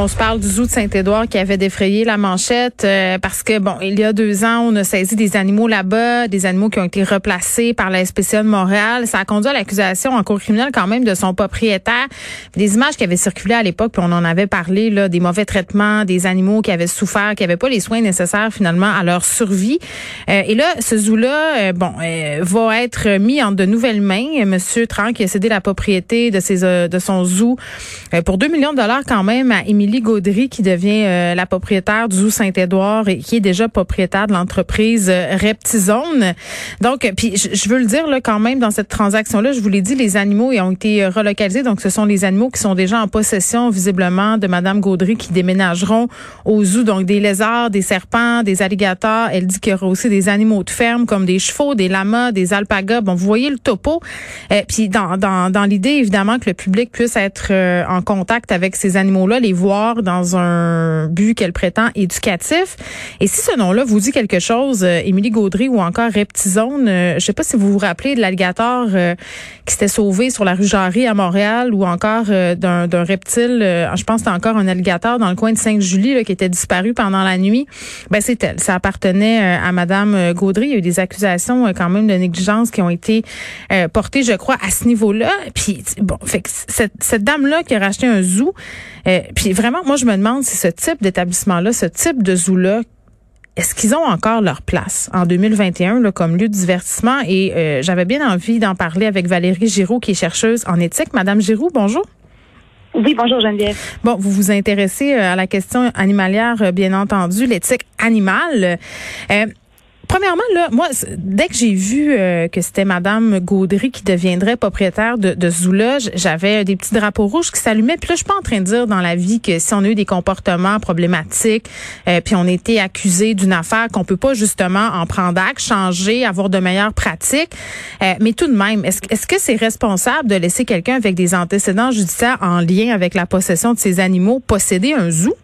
On se parle du zoo de Saint-Édouard qui avait défrayé la manchette euh, parce que, bon, il y a deux ans, on a saisi des animaux là-bas, des animaux qui ont été replacés par la SPCA de Montréal. Ça a conduit à l'accusation en cours criminel quand même de son propriétaire. Des images qui avaient circulé à l'époque, puis on en avait parlé, là, des mauvais traitements, des animaux qui avaient souffert, qui n'avaient pas les soins nécessaires finalement à leur survie. Euh, et là, ce zoo-là, euh, bon, va être mis en de nouvelles mains. Monsieur Tran qui a cédé la propriété de, ses, de son zoo pour 2 millions de dollars quand même à Émilie Émilie qui devient euh, la propriétaire du Zoo Saint-Édouard et qui est déjà propriétaire de l'entreprise euh, Reptizone. Donc, euh, puis je, veux le dire là quand même dans cette transaction-là, je vous l'ai dit, les animaux ont été relocalisés. Donc, ce sont les animaux qui sont déjà en possession visiblement de Madame Gaudry qui déménageront au zoo. Donc, des lézards, des serpents, des alligators. Elle dit qu'il y aura aussi des animaux de ferme comme des chevaux, des lamas, des alpagas. Bon, vous voyez le topo. Puis, dans, dans, dans l'idée évidemment que le public puisse être en contact avec ces animaux-là, les voir dans un but qu'elle prétend éducatif. Et si ce nom-là vous dit quelque chose, euh, Émilie Gaudry ou encore Reptizone, euh, je sais pas si vous vous rappelez de l'alligator euh, qui s'était sauvé sur la rue Jarry à Montréal ou encore d'un reptile, je pense que encore un alligator dans le coin de Sainte-Julie qui était disparu pendant la nuit. Ben c'est elle, ça appartenait à madame Gaudry, il y a eu des accusations quand même de négligence qui ont été portées, je crois à ce niveau-là. Puis bon, fait que cette, cette dame là qui a racheté un zoo, puis vraiment moi, je me demande si ce type d'établissement-là, ce type de zoo-là, est-ce qu'ils ont encore leur place en 2021 là, comme lieu de divertissement? Et euh, j'avais bien envie d'en parler avec Valérie Giroux, qui est chercheuse en éthique. Madame Giroux, bonjour. Oui, bonjour Geneviève. Bon, vous vous intéressez euh, à la question animalière, euh, bien entendu, l'éthique animale. Premièrement, là, moi, dès que j'ai vu euh, que c'était Madame Gaudry qui deviendrait propriétaire de, de Zoula, j'avais des petits drapeaux rouges qui s'allumaient. Puis là, je suis pas en train de dire dans la vie que si on a eu des comportements problématiques, euh, puis on a été accusé d'une affaire, qu'on peut pas justement en prendre acte, changer, avoir de meilleures pratiques. Euh, mais tout de même, est-ce est -ce que c'est responsable de laisser quelqu'un avec des antécédents judiciaires en lien avec la possession de ces animaux posséder un zoo?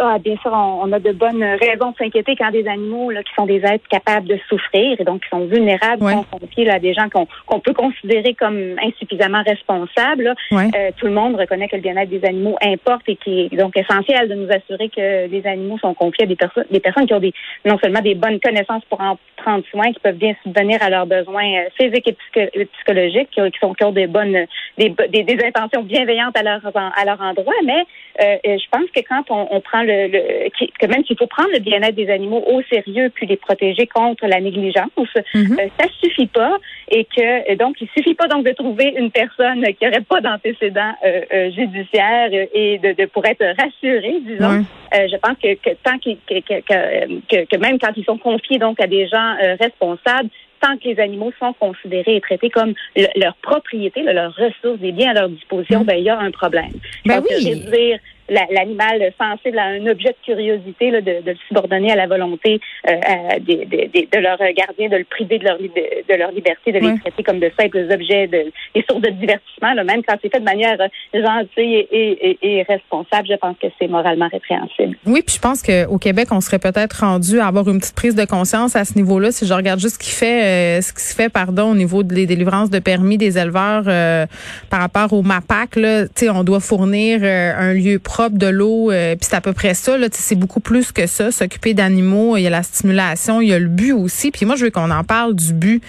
Ah, bien sûr, on, a de bonnes raisons de s'inquiéter quand des animaux là, qui sont des êtres capables de souffrir et donc qui sont vulnérables sont confiés à des gens qu'on peut considérer comme insuffisamment responsables. Euh, tout le monde reconnaît que le bien-être des animaux importe et qui est donc essentiel de nous assurer que les animaux sont confiés à des personnes, des personnes qui ont des non seulement des bonnes connaissances pour en prendre soin, qui peuvent bien subvenir à leurs besoins euh, physiques et psychologiques, qui, sont qui ont des bonnes des, des, intentions bienveillantes à leur à leur endroit. Mais euh, je pense que quand on, on prend le, que même s'il faut prendre le bien-être des animaux au sérieux puis les protéger contre la négligence, mhm. euh, ça suffit pas et que donc il suffit pas donc de trouver une personne qui aurait pas d'antécédents euh, euh judiciaires et de, de, pour être rassuré, disons. je pense que, que tant qu que, que, que, même quand ils sont confiés donc à des gens responsables, tant que les animaux sont considérés et traités comme leur propriété, leurs ressources, des biens à leur disposition, mhm. ben il y a un problème. Ben oui l'animal sensible à un objet de curiosité, là, de, de, le subordonner à la volonté euh, de, de, de, leur gardien, de le priver de leur, de, leur liberté, de les traiter comme de simples objets, de, des sources de divertissement, là, même quand c'est fait de manière euh, gentille et, et, et, responsable, je pense que c'est moralement répréhensible. Oui, puis je pense qu'au Québec, on serait peut-être rendu à avoir une petite prise de conscience à ce niveau-là. Si je regarde juste ce qui fait, euh, ce qui se fait, pardon, au niveau des délivrances de permis des éleveurs euh, par rapport au MAPAC, là, on doit fournir un lieu propre de l'eau, euh, puis c'est à peu près ça. Là, c'est beaucoup plus que ça. S'occuper d'animaux, il y a la stimulation, il y a le but aussi. Puis moi, je veux qu'on en parle du but.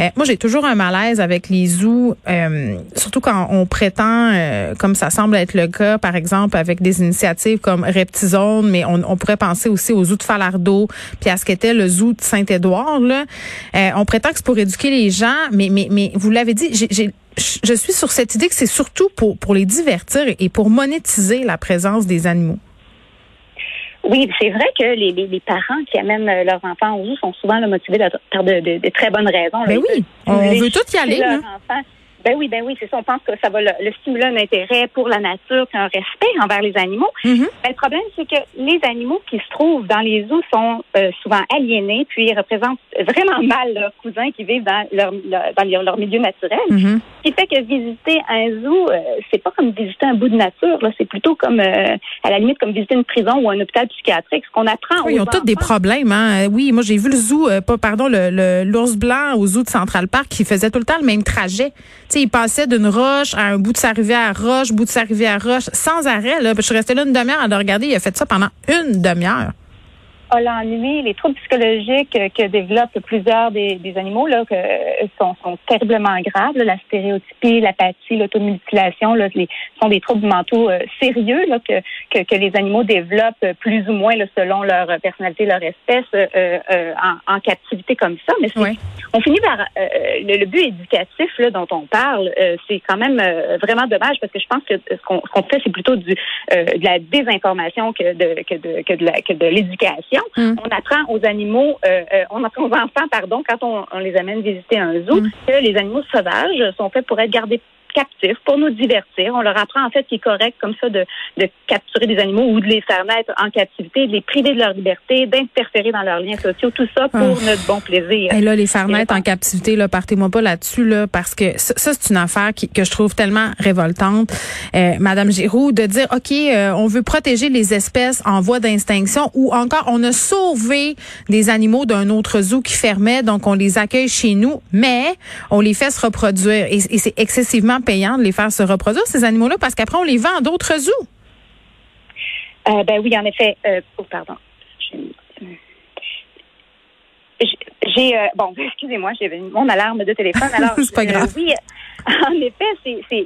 Euh, moi, j'ai toujours un malaise avec les zoos, euh, surtout quand on prétend, comme ça semble être le cas, par exemple, avec des initiatives comme Reptizone, mais on, on pourrait penser aussi aux zoos de Falardeau, puis à ce qu'était le zoo de Saint-Édouard. Là, on prétend que c'est pour éduquer les gens, mais mais mais vous l'avez dit, j'ai je suis sur cette idée que c'est surtout pour, pour les divertir et pour monétiser la présence des animaux. Oui, c'est vrai que les, les, parents qui amènent euh, leurs enfants au zoo sont souvent motivés par de, de, très bonnes raisons. Mais ben oui, on veut tout y aller. Ben oui, ben oui, c'est ça. On pense que ça va le, stimuler un intérêt pour la nature, un respect envers les animaux. Ben, le problème, c'est que les animaux qui se trouvent dans les zoos sont euh, souvent aliénés, puis ils représentent vraiment mal leurs cousins qui vivent dans leur, dans leur milieu naturel. Mm-hmm. Ce qui fait que visiter un zoo, euh, c'est pas comme visiter un bout de nature. C'est plutôt comme, euh, à la limite, comme visiter une prison ou un hôpital psychiatrique. Ce qu'on apprend oui, Ils ont tous des problèmes. Hein? Oui, moi j'ai vu le zoo, pas pardon, le l'ours blanc au zoo de Central Park qui faisait tout le temps le même trajet il passait d'une roche à un bout de sa rivière roche, bout de sa rivière roche, sans arrêt. Là. Je suis restée là une demi-heure à le regarder. Il a fait ça pendant une demi-heure l'ennui, les troubles psychologiques que développent plusieurs des, animaux là, que, sont, terriblement graves. La stéréotypie, l'apathie, l'automutilation là, sont des troubles mentaux euh, sérieux là, que, que, les animaux développent plus ou moins selon leur personnalité, leur espèce, euh, euh, en, captivité comme ça. Mais on finit par le, but éducatif là, dont on parle, c'est quand même vraiment dommage parce que je pense que ce qu'on fait, c'est plutôt du, de la désinformation que de, que de, que de l'éducation. Mm. On apprend aux animaux, euh, euh, on apprend aux enfants, pardon, quand on, on les amène visiter un zoo, mm. que les animaux sauvages sont faits pour être gardés captifs pour nous divertir. On leur apprend en fait qu'il est correct comme ça de, de capturer des animaux ou de les faire naître en captivité, de les priver de leur liberté, d'interférer dans leurs liens sociaux, tout ça pour ah. notre bon plaisir. Et là, les faire naître en captivité, là, partez-moi pas là-dessus, là, parce que ça, c'est une affaire qui, que je trouve tellement révoltante, euh, Madame Giroux, de dire, OK, euh, on veut protéger les espèces en voie d'extinction ou encore on a sauvé des animaux d'un autre zoo qui fermait, donc on les accueille chez nous, mais on les fait se reproduire. Et, et c'est excessivement payant de les faire se reproduire, ces animaux-là, parce qu'après, on les vend à d'autres zoos. Euh, ben oui, en effet. Euh, oh, pardon. J'ai, euh, bon, excusez-moi, j'ai mon alarme de téléphone. Alors, c'est pas grave. oui, en effet,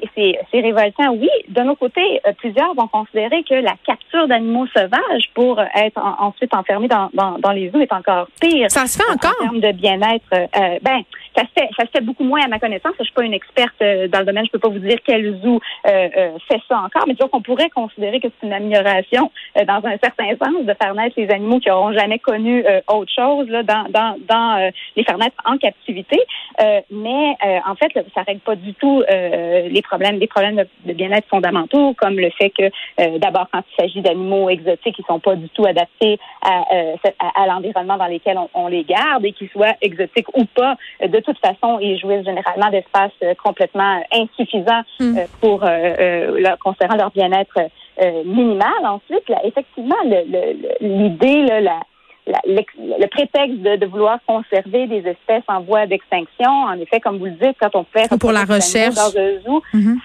c'est révoltant. Oui, de nos côtés, euh, plusieurs vont considérer que la capture d'animaux sauvages pour euh, être ensuite enfermés dans, dans, dans, les zoos est encore pire. Ça se fait encore? En termes de bien-être. Euh, ben, ça se, fait, ça se fait beaucoup moins à ma connaissance. Je suis pas une experte dans le domaine. Je peux pas vous dire quel zoo fait ça encore. Mais disons qu'on pourrait considérer que c'est une amélioration dans un certain sens de faire naître les animaux qui n'auront jamais connu autre chose là, dans, dans, dans les faire naître en captivité. mais en fait, ça règle pas du tout euh, les problèmes, des problèmes de, bien-être fondamentaux, comme le fait que euh, d'abord quand il s'agit d'animaux exotiques, ils sont pas du tout adaptés à, euh, à, l'environnement dans lequel on, les garde et qu'ils soient exotiques ou pas, toute façon, ils jouissent généralement d'espaces complètement insuffisants hmm. pour leur, concernant leur bien-être minimal. Ensuite, là, effectivement, l'idée, la le, prétexte de, vouloir conserver des espèces en voie d'extinction, en effet, comme vous le dites, quand on fait pour la recherche dans un zoo, mm-hmm.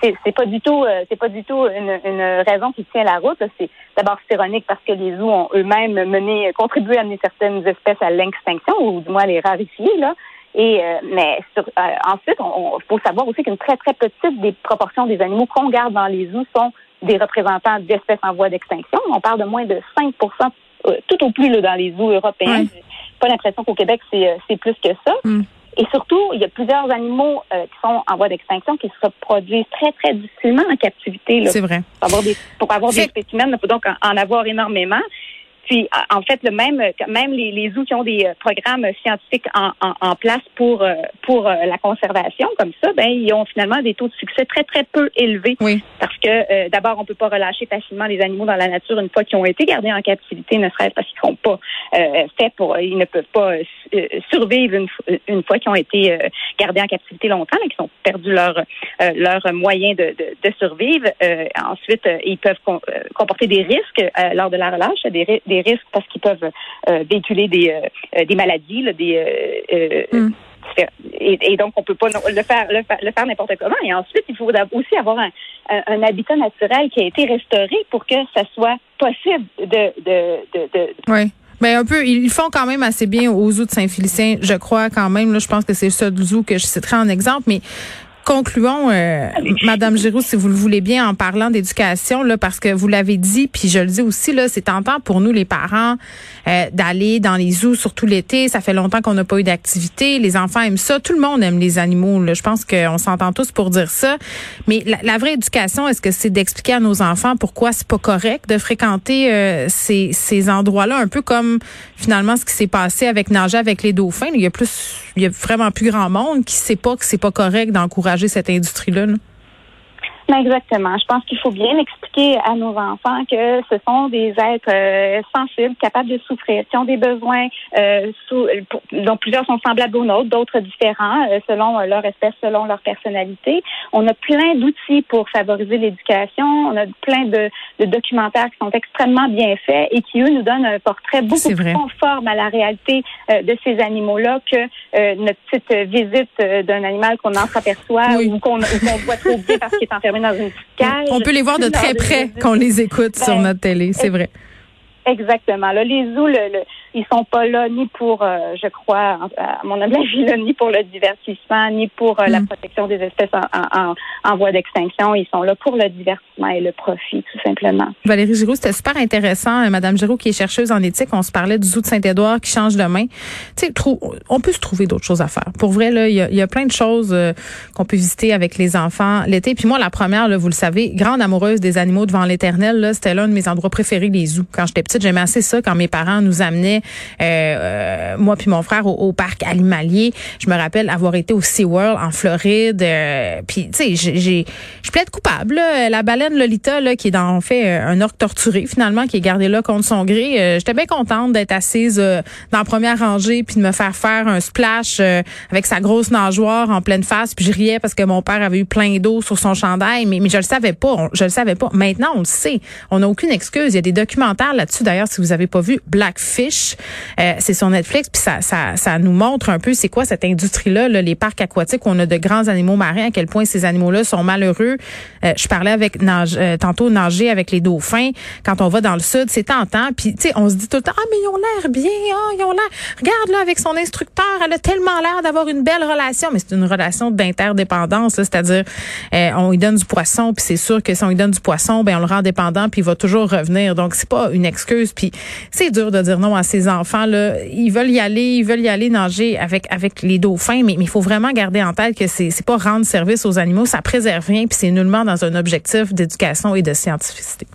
c'est c'est pas du tout euh, c'est pas du tout une, une, raison qui tient la route. C'est d'abord ironique parce que les zoos ont eux-mêmes mené contribué à amener certaines espèces à l'extinction ou du moins à les rarifier là. Et euh, mais sur, euh, ensuite, il faut savoir aussi qu'une très très petite des proportions des animaux qu'on garde dans les zoos sont des représentants d'espèces en voie d'extinction. On parle de moins de 5 euh, tout au plus là, dans les zoos européens. Pas l'impression qu'au Québec, c'est, euh, plus que ça. Mm. Et surtout, il y a plusieurs animaux euh, qui sont en voie d'extinction qui se reproduisent très, très difficilement en captivité. C'est vrai. Pour avoir des, pour avoir des spécimens, il faut donc en avoir énormément. Puis, en fait, le même, même les, les zoos qui ont des euh, programmes scientifiques en, en, place pour euh, pour euh, la conservation, comme ça, ben ils ont finalement des taux de succès très très peu élevés. Oui. Parce que d'abord, on peut pas relâcher facilement les animaux dans la nature une fois qu'ils ont été gardés en captivité, ne serait-ce parce qu'ils sont pas faits pour, ils ne peuvent pas survivre une, une fois qu'ils ont été gardés en captivité longtemps, qu'ils ont perdu leur leur moyen de, de, de survivre. ensuite, ils peuvent comporter des risques lors de la relâche, des, des risques parce qu'ils peuvent euh, véhiculer des, euh, des maladies, des euh, mm. Et, donc, on peut pas le faire, le faire, n'importe comment. Et ensuite, il faut aussi avoir un, un, habitat naturel qui a été restauré pour que ça soit possible de, de, de, de oui. Mais un peu, ils font quand même assez bien aux zoos de Saint-Félicien, je crois quand même. Là, je pense que c'est le seul zoo que je citerai en exemple. Mais concluons, euh, Madame Giroux, si vous le voulez bien, en parlant d'éducation, là, parce que vous l'avez dit, puis je le dis aussi, là, c'est tentant pour nous, les parents, euh, d'aller dans les zoos, surtout l'été. Ça fait longtemps qu'on n'a pas eu d'activité. Les enfants aiment ça. Tout le monde aime les animaux. Là. Je pense qu'on s'entend tous pour dire ça. Mais la, vraie éducation, est-ce que c'est d'expliquer à nos enfants pourquoi c'est pas correct de fréquenter euh, ces, ces endroits-là, un peu comme finalement ce qui s'est passé avec nager avec les dauphins. Il y a plus il y a vraiment plus grand monde qui sait pas que c'est pas correct d'encourager cette industrie-là. là Exactement. Je pense qu'il faut bien expliquer à nos enfants que ce sont des êtres euh, sensibles, capables de souffrir, qui ont des besoins euh, sous, dont plusieurs sont semblables aux nôtres, d'autres différents euh, selon leur espèce, selon leur personnalité. On a plein d'outils pour favoriser l'éducation. On a plein de, de, documentaires qui sont extrêmement bien faits et qui, eux, nous donnent un portrait beaucoup plus conforme à la réalité de ces animaux-là que notre petite visite d'un animal qu'on entreaperçoit ou qu'on voit trop bien parce qu'il est enfermé dans une cage. On peut les voir de très près quand on les écoute sur ben, notre télé, c'est vrai. Exactement. Là, les zoos, le, ils sont pas là ni pour, euh, je crois, à mon avis, là, ni pour le divertissement, ni pour euh, la mm. protection des espèces en, en, voie d'extinction. Ils sont là pour le divertissement et le profit, tout simplement. Valérie Giroux, c'était super intéressant. Euh, Madame Giroux, qui est chercheuse en éthique, on se parlait du zoo de Saint-Édouard qui change de main. Tu sais, on peut se trouver d'autres choses à faire. Pour vrai, là, il y a, y a, plein de choses qu'on peut visiter avec les enfants l'été. Puis moi, la première, là, vous le savez, grande amoureuse des animaux devant l'éternel, c'était l'un de mes endroits préférés, les zoos. Quand j'étais petite, j'aimais assez ça quand mes parents nous amenaient euh, euh, moi puis mon frère au, parc animalier. Je me rappelle avoir été au SeaWorld en Floride. Euh, puis tu sais, j'ai je plaide coupable. La baleine Lolita là, qui est dans fait un orque torturé finalement qui est gardé là contre son gré. J'étais bien contente d'être assise dans la première rangée puis de me faire faire un splash avec sa grosse nageoire en pleine face. Puis je riais parce que mon père avait eu plein d'eau sur son chandail, mais, mais je le savais pas. je le savais pas. Maintenant, on le sait. On n'a aucune excuse. Il y a des documentaires là-dessus. D'ailleurs, si vous avez pas vu Blackfish, euh, c'est sur Netflix, puis ça, ça, ça nous montre un peu c'est quoi cette industrie-là, les parcs aquatiques où on a de grands animaux marins, à quel point ces animaux-là sont malheureux. Euh, je parlais avec euh, tantôt nager avec les dauphins. Quand on va dans le sud, c'est tentant. Puis tu sais, on se dit tout le temps, ah mais ils ont l'air bien, ah ils ont l'air. Regarde là avec son instructeur, elle a tellement l'air d'avoir une belle relation, mais c'est une relation d'interdépendance, c'est-à-dire on lui donne du poisson, puis c'est sûr que si on lui donne du poisson, ben on le rend dépendant, puis il va toujours revenir. Donc c'est pas une excuse. Puis c'est dur de dire non à ses enfants là, ils veulent y aller, ils veulent y aller nager avec avec les dauphins, mais il faut vraiment garder en tête que c'est c'est pas rendre service aux animaux, ça préserve rien, puis c'est nullement dans un objectif d'éducation et de scientificité.